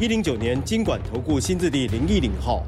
一零九年金管投顾新字第零一零号。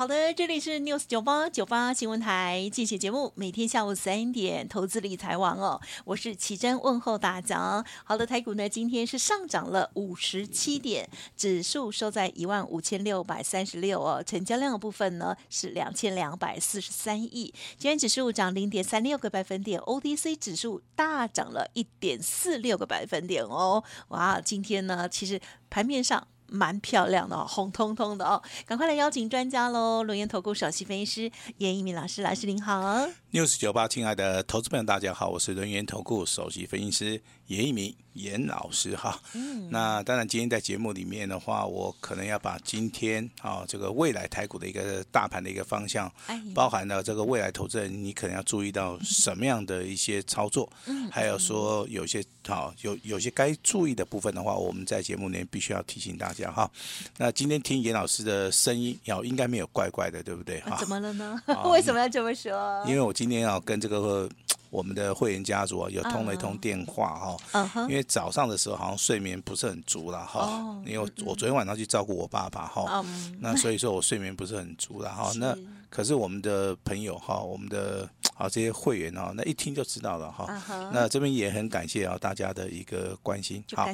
好的，这里是 News 九八九八新闻台，进行节目，每天下午三点，投资理财网哦，我是奇珍问候大家。好的，台股呢今天是上涨了五十七点，指数收在一万五千六百三十六哦，成交量的部分呢是两千两百四十三亿，今天指数涨零点三六个百分点，OTC 指数大涨了一点四六个百分点哦，哇，今天呢其实盘面上。蛮漂亮的哦，红彤彤的哦，赶快来邀请专家喽！轮源投顾首席分析师严一鸣老师，老师您好。News 九八，亲爱的投资朋友，大家好，我是轮源投顾首席分析师严一鸣。严老师哈，嗯，那当然，今天在节目里面的话，我可能要把今天啊这个未来台股的一个大盘的一个方向，包含了这个未来投资人，你可能要注意到什么样的一些操作，嗯，还有说有些好有有些该注意的部分的话，我们在节目里面必须要提醒大家哈。那今天听严老师的声音，要应该没有怪怪的，对不对？哈，怎么了呢？为什么要这么说？因为我今天要跟这个。我们的会员家族啊，有通了一通电话哈，uh huh. 因为早上的时候好像睡眠不是很足了哈，uh. 因为我我昨天晚上去照顾我爸爸哈，uh. 那所以说我睡眠不是很足了哈。那可是我们的朋友哈，我们的啊这些会员哦，那一听就知道了哈。Uh. 那这边也很感谢啊大家的一个关心，好，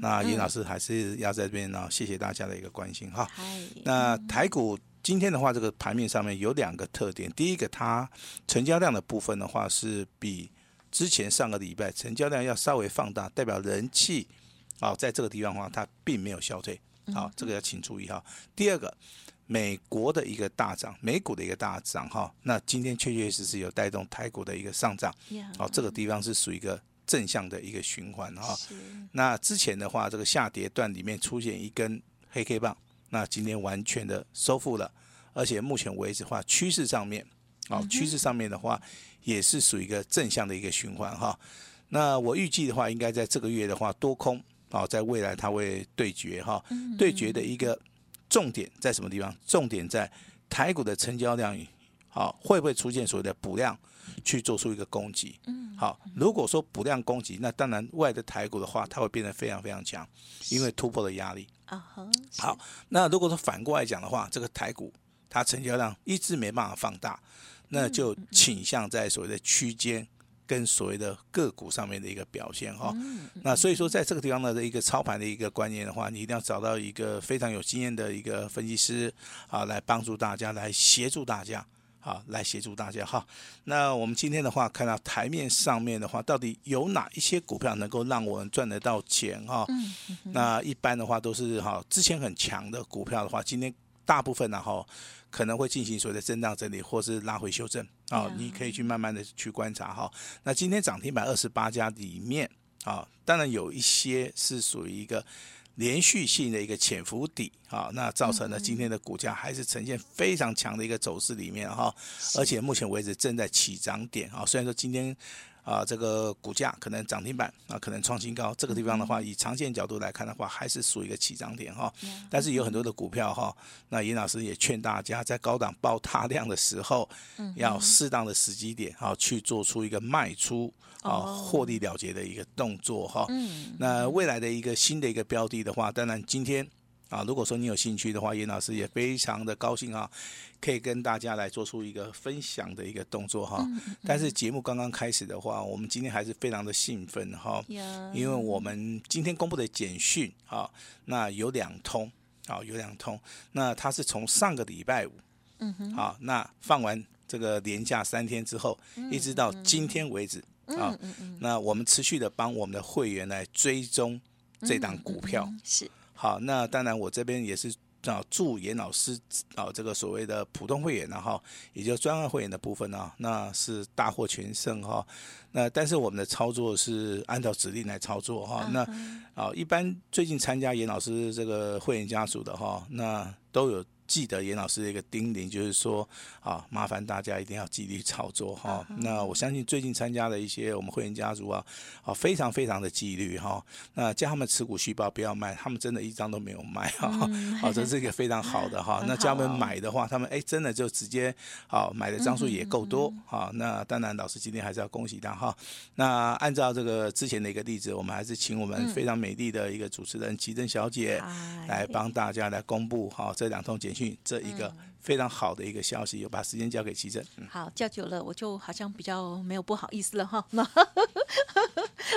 那严老师还是要在这边呢，谢谢大家的一个关心哈。Uh. 那台股。今天的话，这个盘面上面有两个特点。第一个，它成交量的部分的话，是比之前上个礼拜成交量要稍微放大，代表人气啊，在这个地方的话，它并没有消退。好，这个要请注意哈。第二个，美国的一个大涨，美股的一个大涨哈，那今天确确实实有带动台股的一个上涨。好，这个地方是属于一个正向的一个循环哈。那之前的话，这个下跌段里面出现一根黑 K 棒。那今天完全的收复了，而且目前为止的话，趋势上面，哦，趋势上面的话，也是属于一个正向的一个循环哈。那我预计的话，应该在这个月的话，多空啊，在未来它会对决哈，对决的一个重点在什么地方？重点在台股的成交量，好，会不会出现所谓的补量？去做出一个攻击，嗯好，如果说补量攻击，那当然外的台股的话，它会变得非常非常强，因为突破的压力。啊好，那如果说反过来讲的话，这个台股它成交量一直没办法放大，那就倾向在所谓的区间跟所谓的个股上面的一个表现哈。那所以说，在这个地方呢的一个操盘的一个观念的话，你一定要找到一个非常有经验的一个分析师啊，来帮助大家，来协助大家。好，来协助大家哈。那我们今天的话，看到台面上面的话，到底有哪一些股票能够让我们赚得到钱哈？嗯嗯、那一般的话都是哈，之前很强的股票的话，今天大部分然后可能会进行所谓的震荡整理，或是拉回修正啊。嗯、你可以去慢慢的去观察哈。那今天涨停板二十八家里面啊，当然有一些是属于一个。连续性的一个潜伏底啊，那造成了今天的股价还是呈现非常强的一个走势里面哈，而且目前为止正在起涨点啊。虽然说今天啊这个股价可能涨停板啊可能创新高，这个地方的话以长线角度来看的话，还是属于一个起涨点哈。但是有很多的股票哈，那严老师也劝大家在高档爆大量的时候，要适当的时机点啊去做出一个卖出。啊，获利了结的一个动作哈。嗯。那未来的一个新的一个标的的话，当然今天啊，如果说你有兴趣的话，严老师也非常的高兴啊，可以跟大家来做出一个分享的一个动作哈。嗯。但是节目刚刚开始的话，我们今天还是非常的兴奋哈。因为我们今天公布的简讯啊，那有两通啊，有两通。那它是从上个礼拜五，嗯哼。好，那放完这个连假三天之后，一直到今天为止。啊，那我们持续的帮我们的会员来追踪这档股票，是好。那当然，我这边也是啊，祝严老师啊，这个所谓的普通会员呢，哈也就专案会员的部分呢、啊，那是大获全胜哈。那但是我们的操作是按照指令来操作哈。那啊，一般最近参加严老师这个会员家族的哈，那都有。记得严老师的一个叮咛，就是说啊，麻烦大家一定要纪律操作哈。那我相信最近参加的一些我们会员家族啊，啊，非常非常的纪律哈。那叫他们持股续报不要卖，他们真的一张都没有卖哈。好，这是一个非常好的哈。那叫他们买的话，他们哎真的就直接好买的张数也够多哈。那当然，老师今天还是要恭喜他哈。那按照这个之前的一个例子，我们还是请我们非常美丽的一个主持人奇珍小姐来帮大家来公布哈这两通简讯这一个非常好的一个消息，有把时间交给奇正。嗯、好，叫久了，我就好像比较没有不好意思了哈。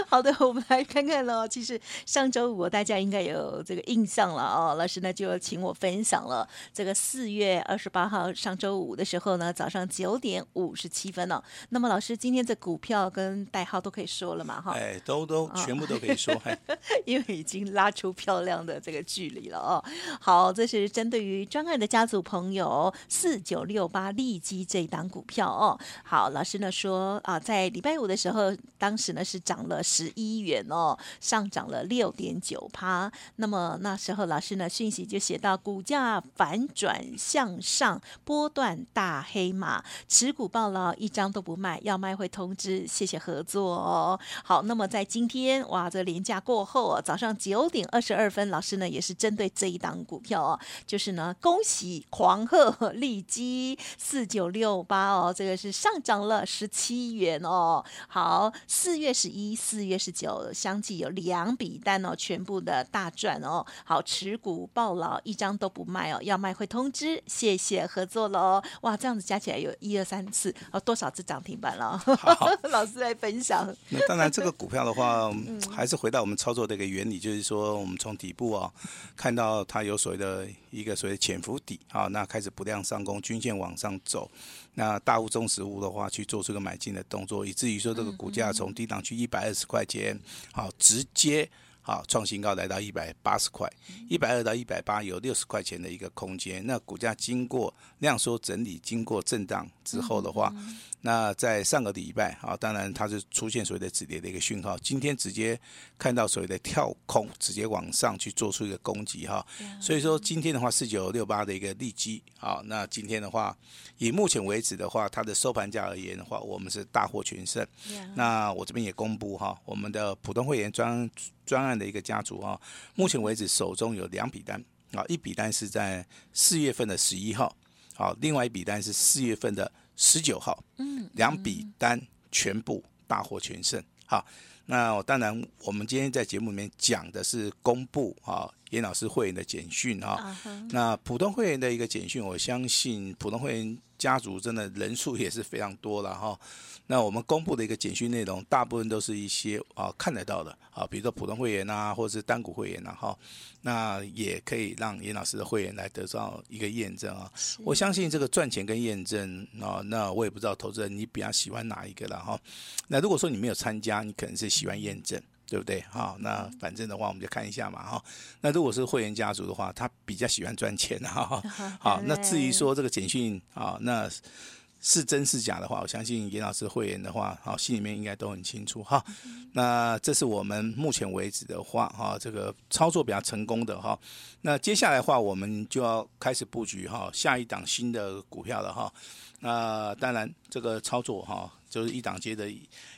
好的，我们来看看喽。其实上周五大家应该有这个印象了哦。老师呢就请我分享了这个四月二十八号上周五的时候呢，早上九点五十七分哦。那么老师今天这股票跟代号都可以说了嘛？哈，哎，都都全部都可以说，因为已经拉出漂亮的这个距离了哦。好，这是针对于专案的家族朋友四九六八利基这一档股票哦。好，老师呢说啊，在礼拜五的时候，当时呢是涨了。十一元哦，上涨了六点九趴。那么那时候老师呢讯息就写到，股价反转向上，波段大黑马，持股抱牢，一张都不卖，要卖会通知，谢谢合作哦。好，那么在今天哇，这连假过后啊，早上九点二十二分，老师呢也是针对这一档股票哦，就是呢恭喜狂贺利基四九六八哦，这个是上涨了十七元哦。好，四月十一四。月十九相继有两笔单哦，全部的大赚哦。好，持股抱牢，一张都不卖哦。要卖会通知，谢谢合作了哦。哇，这样子加起来有一二三四哦，多少只涨停板了？好，老师来分享。那当然，这个股票的话，还是回到我们操作的一个原理，就是说，我们从底部啊，看到它有所谓的一个所谓潜伏底啊，那开始不量上攻，均线往上走。那大户、中实物的话，去做出个买进的动作，以至于说这个股价从低档区一百二十块钱，好直接。好，创新高来到一百八十块，一百二到一百八有六十块钱的一个空间。那股价经过量缩整理，经过震荡之后的话，那在上个礼拜啊，当然它是出现所谓的止跌的一个讯号。今天直接看到所谓的跳空，直接往上去做出一个攻击哈。所以说今天的话，四九六八的一个利基啊，那今天的话，以目前为止的话，它的收盘价而言的话，我们是大获全胜。那我这边也公布哈，我们的普通会员专。专案的一个家族啊，目前为止手中有两笔单啊，一笔单是在四月份的十一号，好，另外一笔单是四月份的十九号，嗯，两笔单全部大获全胜，好，那当然我们今天在节目里面讲的是公布啊，严老师会员的简讯啊，那普通会员的一个简讯，我相信普通会员。家族真的人数也是非常多了哈，那我们公布的一个简讯内容，大部分都是一些啊看得到的啊，比如说普通会员啊，或者是单股会员啊哈，那也可以让严老师的会员来得到一个验证啊。我相信这个赚钱跟验证啊，那我也不知道投资人你比较喜欢哪一个了哈。那如果说你没有参加，你可能是喜欢验证。对不对？好，那反正的话，我们就看一下嘛，哈。那如果是会员家族的话，他比较喜欢赚钱，哈。好，那至于说这个简讯啊，那是真是假的话，我相信严老师会员的话，好，心里面应该都很清楚，哈。那这是我们目前为止的话，哈，这个操作比较成功的哈。那接下来的话，我们就要开始布局哈，下一档新的股票了哈。那当然，这个操作哈，就是一档接着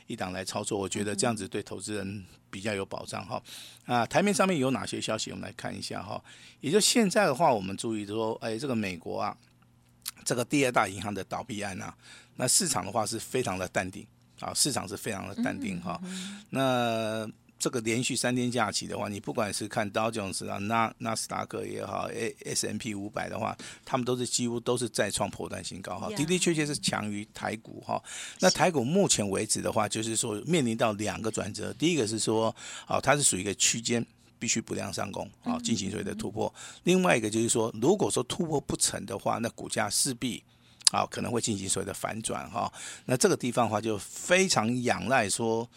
一档来操作，我觉得这样子对投资人。比较有保障哈，啊，台面上面有哪些消息？我们来看一下哈。也就现在的话，我们注意说，哎，这个美国啊，这个第二大银行的倒闭案啊，那市场的话是非常的淡定啊，市场是非常的淡定哈，那。这个连续三天假期的话，你不管是看道琼斯啊、纳纳斯达克也好，A S M P 五百的话，他们都是几乎都是再创破断新高哈，的的确确是强于台股哈。那台股目前为止的话，就是说面临到两个转折，第一个是说，啊，它是属于一个区间，必须不量上攻啊，进行所谓的突破；另外一个就是说，如果说突破不成的话，那股价势必啊可能会进行所谓的反转哈。那这个地方的话，就非常仰赖说。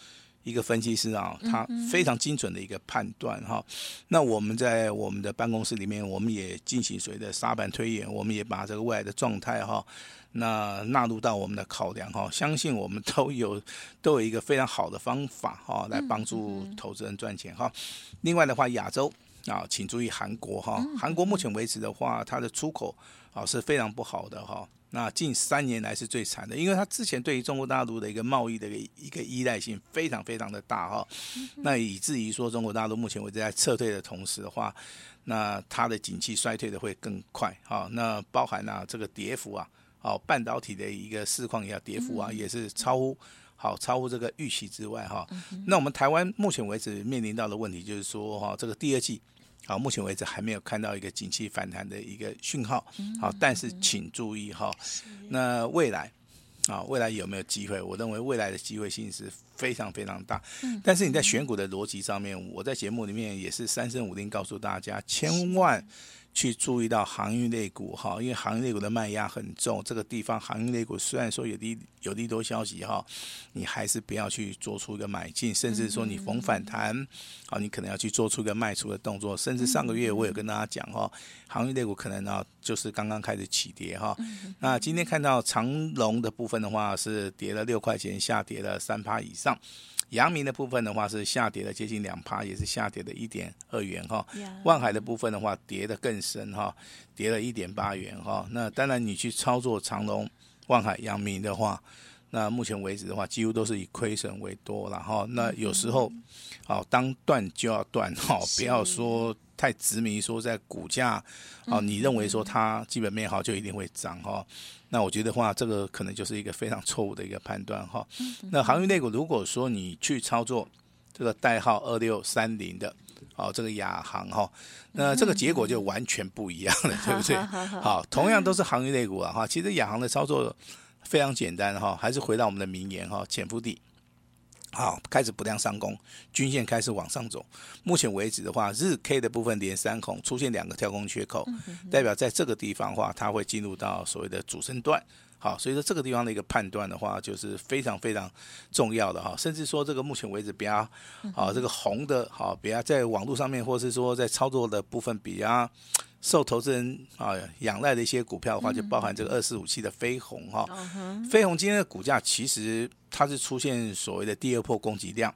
一个分析师啊，他非常精准的一个判断哈。那我们在我们的办公室里面，我们也进行所谓的沙盘推演，我们也把这个未来的状态哈，那纳入到我们的考量哈。相信我们都有 都有一个非常好的方法哈，来帮助投资人赚钱哈。另外的话，亚洲啊，请注意韩国哈，韩国目前为止的话，它的出口啊是非常不好的哈。那近三年来是最惨的，因为它之前对于中国大陆的一个贸易的一个一个依赖性非常非常的大哈，那以至于说中国大陆目前为止在撤退的同时的话，那它的景气衰退的会更快哈，那包含啊这个跌幅啊，哦半导体的一个市况也要跌幅啊，也是超乎好超乎这个预期之外哈，那我们台湾目前为止面临到的问题就是说哈，这个第二季。好，目前为止还没有看到一个景气反弹的一个讯号。好，但是请注意哈，那未来啊，未来有没有机会？我认为未来的机会性是非常非常大。但是你在选股的逻辑上面，我在节目里面也是三声五令告诉大家，千万。去注意到航运类股哈，因为航运类股的卖压很重，这个地方航运类股虽然说有利有利多消息哈，你还是不要去做出一个买进，甚至说你逢反弹，啊，你可能要去做出一个卖出的动作。甚至上个月我有跟大家讲哈，航运类股可能呢就是刚刚开始起跌哈。那今天看到长龙的部分的话是跌了六块钱，下跌了三趴以上。阳明的部分的话是下跌了接近两趴，也是下跌的一点二元哈。万海的部分的话跌得更深哈，跌了一点八元哈。那当然你去操作长隆、万海、阳明的话，那目前为止的话几乎都是以亏损为多然后。那有时候，好当断就要断哈，不要说太执迷说在股价，哦你认为说它基本面好就一定会涨哈。那我觉得话，这个可能就是一个非常错误的一个判断哈。那航运类股，如果说你去操作这个代号二六三零的，哦，这个亚航哈，那这个结果就完全不一样了，对不对？好，同样都是航运类股啊哈，其实亚航的操作非常简单哈，还是回到我们的名言哈，潜伏地。好，开始不量上攻，均线开始往上走。目前为止的话，日 K 的部分连三孔出现两个跳空缺口，代表在这个地方的话，它会进入到所谓的主升段。好，所以说这个地方的一个判断的话，就是非常非常重要的哈。甚至说这个目前为止比较啊，这个红的，好，比较在网络上面，或是说在操作的部分比较。受投资人啊仰赖的一些股票的话，就包含这个二四五七的飞鸿哈。飞鸿今天的股价其实它是出现所谓的第二波攻击量，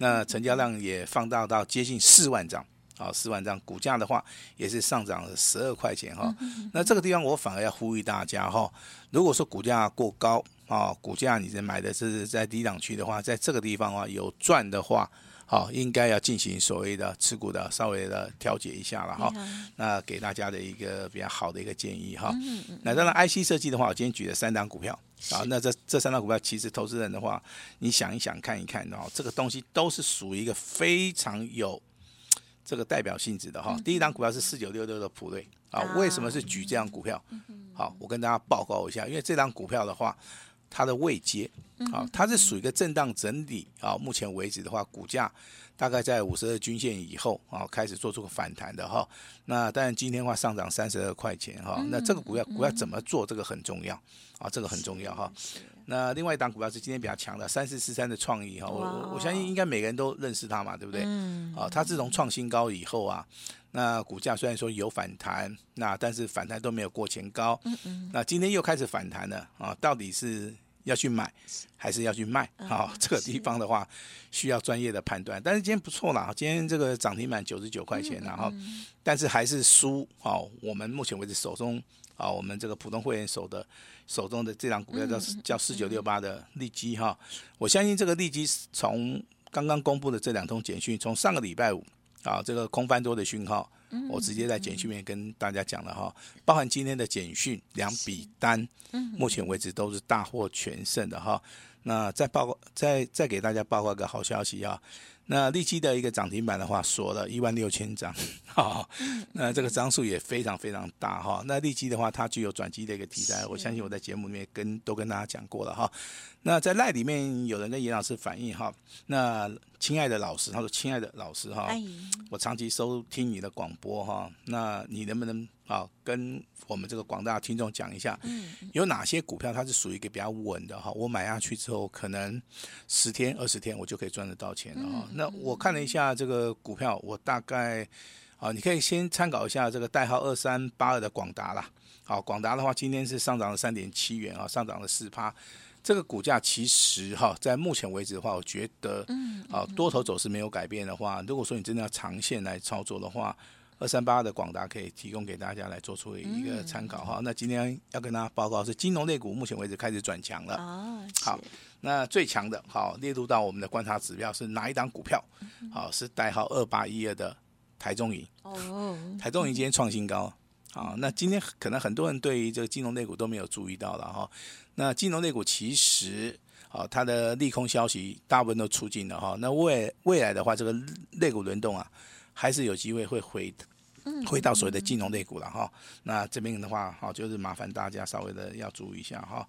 那成交量也放大到接近四万张啊，四万张，股价的话也是上涨了十二块钱哈。那这个地方我反而要呼吁大家哈，如果说股价过高啊，股价你在买的是在低档区的话，在这个地方啊有赚的话。好，应该要进行所谓的持股的稍微的调节一下了哈。那给大家的一个比较好的一个建议哈。那当然，IC 设计的话，我今天举了三档股票啊。那这这三档股票，其实投资人的话，你想一想看一看哦，这个东西都是属于一个非常有这个代表性质的哈。第一档股票是四九六六的普瑞啊。为什么是举这档股票？好，我跟大家报告一下，因为这档股票的话。它的位阶，啊，它是属于一个震荡整理啊。目前为止的话，股价大概在五十二均线以后啊，开始做出个反弹的哈。那当然今天的话上涨三十二块钱哈。那这个股票股票怎么做？这个很重要啊，这个很重要哈。那另外一档股票是今天比较强的三四四三的创意哈。我我相信应该每个人都认识它嘛，对不对？啊，它自从创新高以后啊，那股价虽然说有反弹，那但是反弹都没有过前高。那今天又开始反弹了啊，到底是？要去买还是要去卖？好、哦，这个地方的话需要专业的判断。但是今天不错啦，今天这个涨停板九十九块钱，然后但是还是输。好、哦，我们目前为止手中啊、哦，我们这个普通会员手的手中的这档股票叫叫四九六八的利基哈。我相信这个利基从刚刚公布的这两通简讯，从上个礼拜五啊，这个空翻多的讯号。我直接在简讯里面跟大家讲了哈，包含今天的简讯两笔单，目前为止都是大获全胜的哈。那再报告，再再给大家报告个好消息啊。那利基的一个涨停板的话，锁了一万六千张，好，那这个张数也非常非常大哈。那利基的话，它具有转机的一个题材，我相信我在节目里面跟都跟大家讲过了哈。那在赖里面有人跟严老师反映哈，那亲爱的老师，他说亲爱的老师哈，我长期收听你的广播哈，那你能不能啊跟我们这个广大听众讲一下，有哪些股票它是属于一个比较稳的哈？我买下去之后，可能十天二十天我就可以赚得到钱了哈。那我看了一下这个股票，我大概。啊，你可以先参考一下这个代号二三八二的广达啦。好，广达的话，今天是上涨了三点七元啊，上涨了四趴。这个股价其实哈，在目前为止的话，我觉得，啊，多头走势没有改变的话，如果说你真的要长线来操作的话，二三八的广达可以提供给大家来做出一个参考哈。那今天要跟大家报告是金融类股，目前为止开始转强了。哦，好，那最强的，好列入到我们的观察指标是哪一档股票？好，是代号二八一二的。台中银哦，台中银今天创新高啊！那今天可能很多人对于这个金融类股都没有注意到了哈。那金融类股其实啊，它的利空消息大部分都出尽了哈。那未未来的话，这个类股轮动啊，还是有机会会回回到所谓的金融类股了哈。那这边的话，好，就是麻烦大家稍微的要注意一下哈。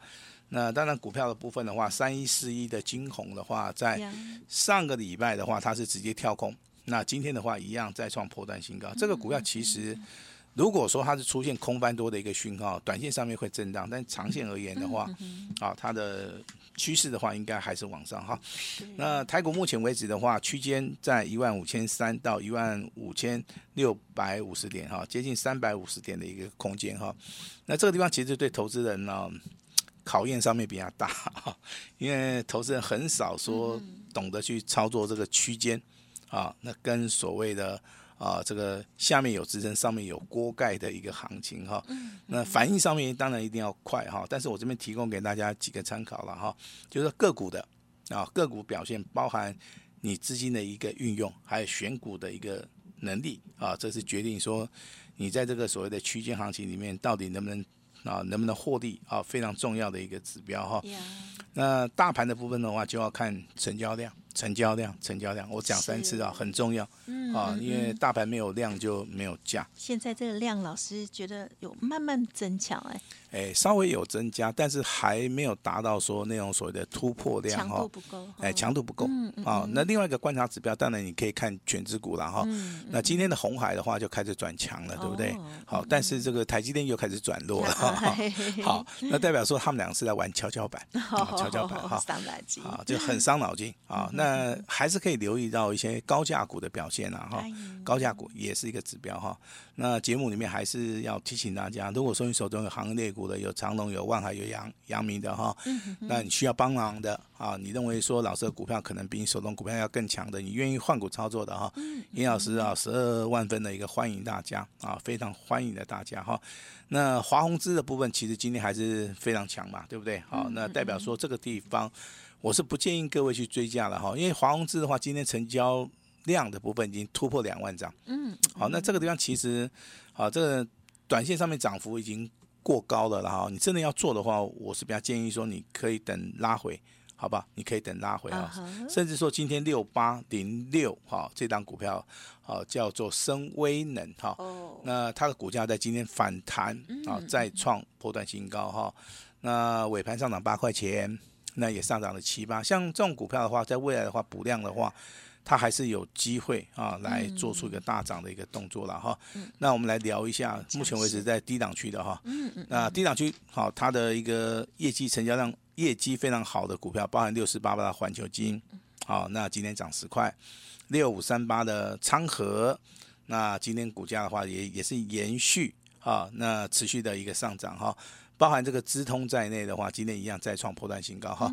那当然，股票的部分的话，三一四一的金红的话，在上个礼拜的话，它是直接跳空。那今天的话，一样再创破断新高。这个股票其实，如果说它是出现空翻多的一个讯号，短线上面会震荡，但长线而言的话，啊，它的趋势的话，应该还是往上哈。那台股目前为止的话，区间在一万五千三到一万五千六百五十点哈，接近三百五十点的一个空间哈。那这个地方其实对投资人呢，考验上面比较大哈，因为投资人很少说懂得去操作这个区间。啊，那跟所谓的啊，这个下面有支撑，上面有锅盖的一个行情哈，那反应上面当然一定要快哈，但是我这边提供给大家几个参考了哈，就是个股的啊，个股表现包含你资金的一个运用，还有选股的一个能力啊，这是决定说你在这个所谓的区间行情里面到底能不能啊，能不能获利啊，非常重要的一个指标哈。那大盘的部分的话，就要看成交量。成交量，成交量，我讲三次啊，很重要，嗯啊，因为大盘没有量就没有价。现在这个量，老师觉得有慢慢增强哎。哎，稍微有增加，但是还没有达到说那种所谓的突破量哈。强度不够。哎，强度不够。嗯嗯。啊，那另外一个观察指标，当然你可以看权值股了哈。嗯。那今天的红海的话就开始转强了，对不对？好，但是这个台积电又开始转弱了。好，那代表说他们两个是在玩跷跷板。跷跷板 哈。伤脑筋。啊，就很伤脑筋啊。那还是可以留意到一些高价股的表现啊哈。高价股也是一个指标哈。那节目里面还是要提醒大家，如果说你手中有行业类股的，有长隆、有万海、有阳阳明的哈，那你需要帮忙的啊，你认为说老师的股票可能比你手中股票要更强的，你愿意换股操作的哈，严老师啊，十二万分的一个欢迎大家啊，非常欢迎的大家哈。那华宏资的部分其实今天还是非常强嘛，对不对？好，那代表说这个地方我是不建议各位去追加了哈，因为华宏资的话今天成交。量的部分已经突破两万张，嗯，好，那这个地方其实，好，这个短线上面涨幅已经过高了了哈，你真的要做的话，我是比较建议说，你可以等拉回，好吧？你可以等拉回啊，uh huh. 甚至说今天六八零六哈，这档股票，好，叫做深威能哈，oh. 那它的股价在今天反弹啊，再创波段新高哈，那尾盘上涨八块钱，那也上涨了七八，像这种股票的话，在未来的话补量的话。它还是有机会啊，来做出一个大涨的一个动作了哈。嗯、那我们来聊一下，目前为止在低档区的哈。嗯嗯。那低档区好，它的一个业绩成交量业绩非常好的股票，包含六四八八的环球金，好，那今天涨十块。六五三八的昌河，那今天股价的话也也是延续啊，那持续的一个上涨哈。包含这个资通在内的话，今天一样再创破断新高哈。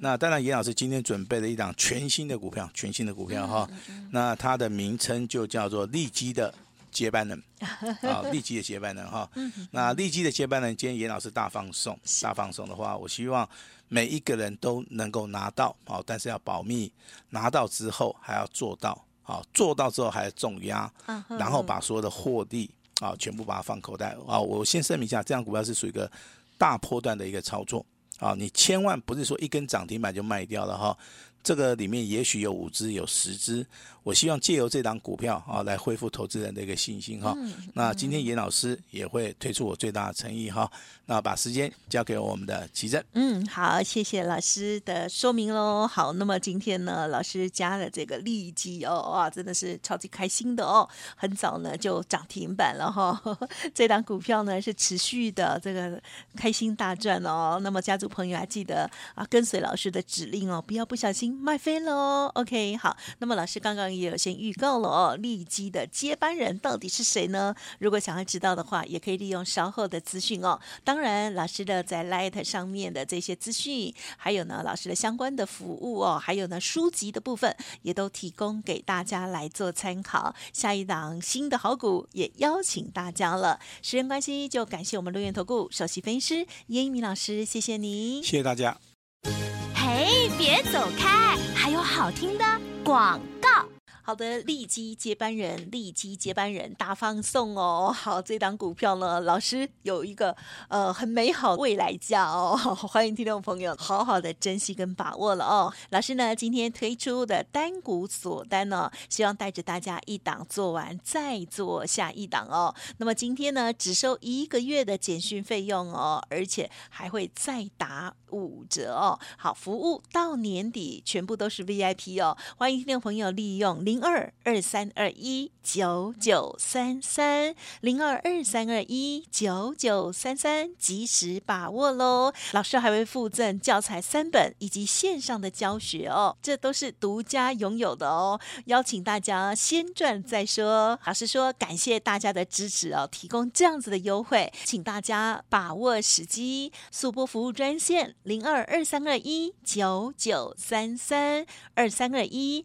那当然，严老师今天准备了一档全新的股票，全新的股票哈。那它的名称就叫做利基的接班人 啊，利基的接班人哈。那利基的接班人，今天严老师大放送，大放送的话，我希望每一个人都能够拿到啊，但是要保密，拿到之后还要做到啊，做到之后还要重压，嗯、然后把所有的获利。啊，全部把它放口袋啊！我先声明一下，这样股票是属于一个大波段的一个操作啊！你千万不是说一根涨停板就卖掉了哈，这个里面也许有五只，有十只。我希望借由这档股票啊，来恢复投资人的一个信心哈。嗯、那今天严老师也会推出我最大的诚意哈。那把时间交给我们的奇正。嗯，好，谢谢老师的说明喽。好，那么今天呢，老师加了这个利基哦，哇，真的是超级开心的哦。很早呢就涨停板了哈。这档股票呢是持续的这个开心大赚哦。那么家族朋友还记得啊，跟随老师的指令哦，不要不小心卖飞了哦。OK，好，那么老师刚刚。也有先预告了哦，利基的接班人到底是谁呢？如果想要知道的话，也可以利用稍后的资讯哦。当然，老师的在 Light 上面的这些资讯，还有呢，老师的相关的服务哦，还有呢，书籍的部分也都提供给大家来做参考。下一档新的好股也邀请大家了。时间关系，就感谢我们陆源投顾首席分析师严一鸣老师，谢谢你，谢谢大家。别走开，还有好听的广。好的，利基接班人，利基接班人大放送哦。好，这档股票呢，老师有一个呃很美好未来价哦，欢迎听众朋友好好的珍惜跟把握了哦。老师呢今天推出的单股锁单呢，希望带着大家一档做完再做下一档哦。那么今天呢只收一个月的简讯费用哦，而且还会再打五折哦。好，服务到年底全部都是 VIP 哦，欢迎听众朋友利用零。零二二三二一九九三三零二二三二一九九三三，及时把握喽！老师还会附赠教材三本以及线上的教学哦，这都是独家拥有的哦。邀请大家先赚再说。老师说感谢大家的支持哦，提供这样子的优惠，请大家把握时机，速拨服务专线零二二三二一九九三三二三二一。